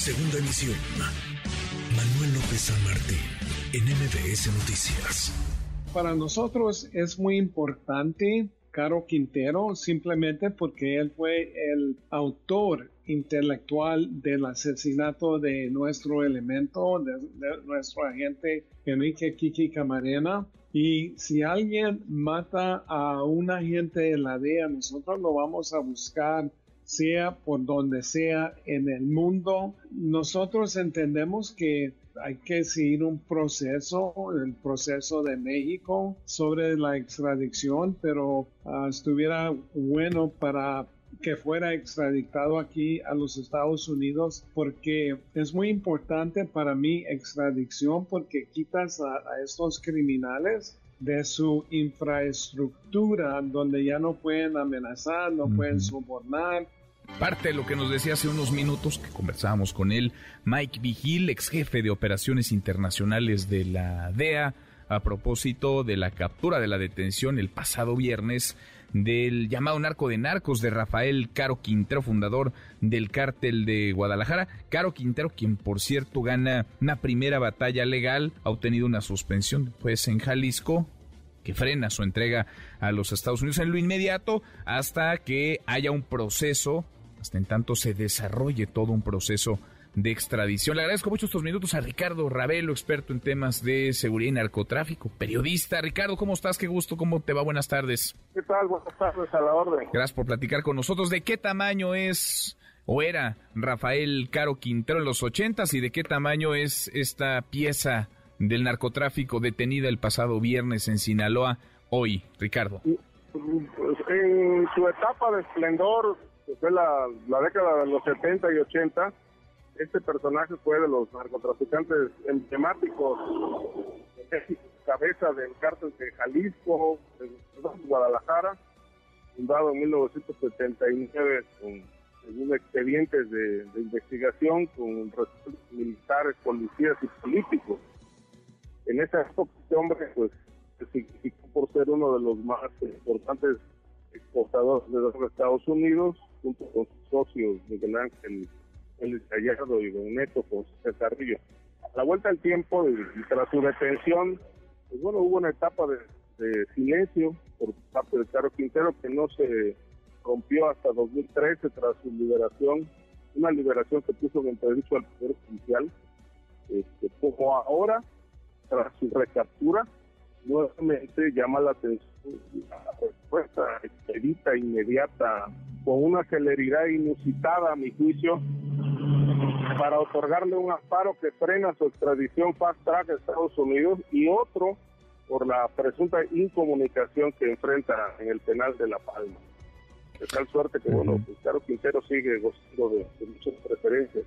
Segunda emisión. Manuel López San Martín, en MBS Noticias. Para nosotros es muy importante Caro Quintero simplemente porque él fue el autor intelectual del asesinato de nuestro elemento, de, nuestro agente Enrique Kiki Camarena. Y si alguien mata a un agente de la DEA, nosotros lo vamos a buscar sea por donde sea en el mundo. Nosotros entendemos que hay que seguir un proceso, el proceso de México sobre la extradición, pero ah, estuviera bueno para que fuera extraditado aquí a los Estados Unidos porque es muy importante para mí extradición porque quitas a, estos criminales de su infraestructura donde ya no pueden amenazar, no pueden sobornar, Parte de lo que nos decía hace unos minutos que conversábamos con él, Mike Vigil, ex jefe de operaciones internacionales de la DEA, a propósito de la captura de la detención el pasado viernes del llamado narco de narcos de Rafael Caro Quintero, fundador del cártel de Guadalajara. Caro Quintero, quien por cierto gana una primera batalla legal, ha obtenido una suspensión pues en Jalisco que frena su entrega a los Estados Unidos en lo inmediato hasta que haya un proceso, hasta en tanto se desarrolle todo un proceso de extradición. Le agradezco mucho estos minutos a Ricardo Ravelo, experto en temas de seguridad y narcotráfico, periodista. Ricardo, ¿cómo estás? Qué gusto, ¿cómo te va? Buenas tardes. ¿Qué tal? Buenas tardes, a la orden. Gracias por platicar con nosotros. ¿De qué tamaño es o era Rafael Caro Quintero en los ochentas y de qué tamaño es esta pieza del narcotráfico detenida el pasado viernes en Sinaloa hoy, Ricardo? Pues, en su etapa de esplendor, que fue la, la década de los 70 y 80, este personaje fue de los narcotraficantes emblemáticos cabeza del cártel de Jalisco, de Guadalajara, fundado en 1979 con según expedientes de, investigación con militares, policías y políticos. En esa época este hombre pues se significó por ser uno de los más importantes exportadores de los Estados Unidos, junto con sus socios Miguel Ángel el Gallardo y Don Neto César Río. A la vuelta del tiempo y, tras su detención, pues bueno, hubo una etapa de, silencio por parte de Caro Quintero que no se rompió hasta 2013 tras su liberación, una liberación que puso en entredicho al Poder Judicial. Este, como ahora, tras su recaptura, nuevamente llama la atención la respuesta expedita, inmediata, con una celeridad inusitada a mi juicio, para otorgarle un amparo que frena su extradición fast track a Estados Unidos y otro por la presunta incomunicación que enfrenta en el penal de La Palma. De tal suerte que, bueno, pues claro, Quintero sigue gozando de, muchas preferencias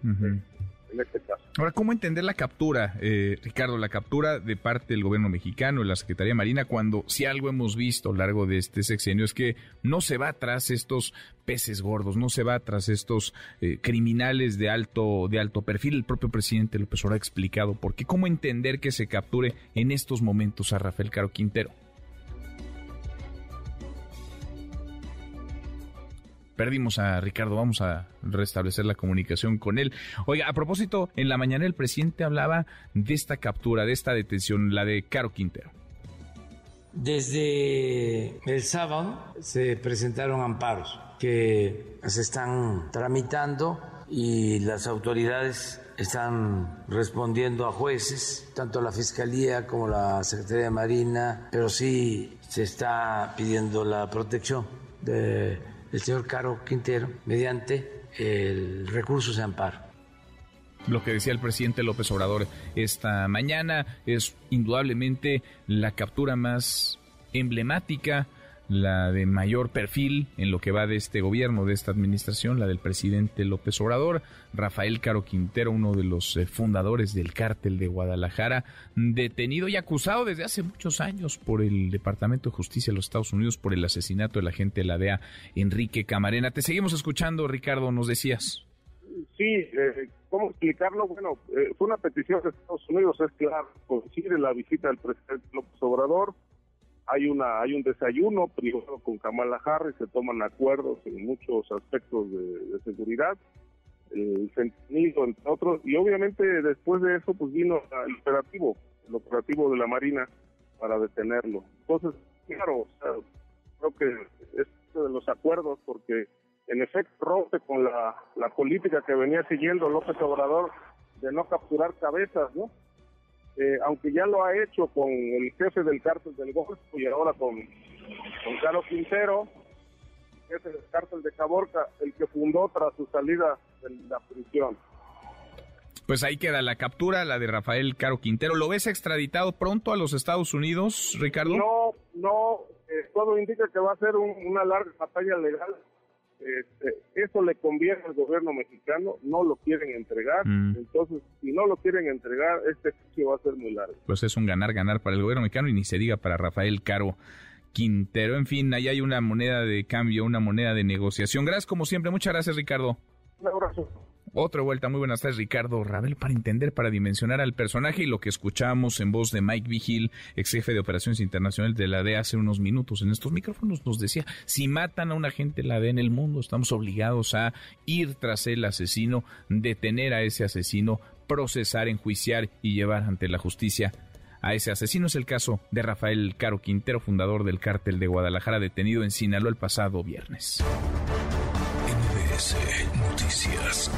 este. Ahora, ¿cómo entender la captura, eh, Ricardo, la captura de parte del gobierno mexicano, la Secretaría Marina, cuando si algo hemos visto a lo largo de este sexenio es que no se va tras estos peces gordos, no se va tras estos eh, criminales de alto, de alto perfil? El propio presidente López Obrador ha explicado por qué. ¿Cómo entender que se capture en estos momentos a Rafael Caro Quintero? Perdimos a Ricardo, vamos a restablecer la comunicación con él. Oiga, a propósito, en la mañana el presidente hablaba de esta captura, de esta detención, la de Caro Quintero. Desde el sábado se presentaron amparos que se están tramitando y las autoridades están respondiendo a jueces, tanto la Fiscalía como la Secretaría de Marina, pero sí se está pidiendo la protección de el señor Caro Quintero mediante el recurso de amparo. Lo que decía el presidente López Obrador esta mañana es indudablemente la captura más emblemática la de mayor perfil en lo que va de este gobierno, de esta administración, la del presidente López Obrador, Rafael Caro Quintero, uno de los eh, fundadores del cártel de Guadalajara, detenido y acusado desde hace muchos años por el Departamento de Justicia de los Estados Unidos por el asesinato del agente de la DEA, Enrique Camarena. Te seguimos escuchando, Ricardo, nos decías. Sí, eh, ¿cómo explicarlo? Bueno, eh, fue una petición de Estados Unidos, es claro, coincide la visita del presidente López Obrador, hay una hay un desayuno privado con Kamala Harris, se toman acuerdos en muchos aspectos de, seguridad. el fentanilo, entre otros, y obviamente después de eso pues vino el operativo, el operativo de la Marina para detenerlo. Entonces, claro, creo que es de los acuerdos porque en efecto rompe con la, la política que venía siguiendo López Obrador de no capturar cabezas, ¿no? Eh, aunque ya lo ha hecho con el jefe del cártel del Golfo y ahora con, con Carlos Quintero, jefe del cártel de Caborca, el que fundó tras su salida de la prisión. Pues ahí queda la captura, la de Rafael Caro Quintero. ¿Lo ves extraditado pronto a los Estados Unidos, Ricardo? No, no, eh, todo indica que va a ser una larga batalla legal este, eso le conviene al gobierno mexicano, no lo quieren entregar, mm. entonces si no lo quieren entregar, este juicio va a ser muy largo. Pues es un ganar-ganar para el gobierno mexicano y ni se diga para Rafael Caro Quintero. En fin, ahí hay una moneda de cambio, una moneda de negociación. Gracias como siempre, muchas gracias Ricardo. Un abrazo. Otra vuelta, muy buenas tardes, Ricardo Rabel, para entender, para dimensionar al personaje y lo que escuchamos en voz de Mike Vigil, ex jefe de operaciones internacionales de la DEA hace unos minutos en estos micrófonos, nos decía, si matan a un agente de la DEA en el mundo, estamos obligados a ir tras el asesino, detener a ese asesino, procesar, enjuiciar y llevar ante la justicia a ese asesino. Es el caso de Rafael Caro Quintero, fundador del cártel de Guadalajara, detenido en Sinaloa el pasado viernes. Noticias.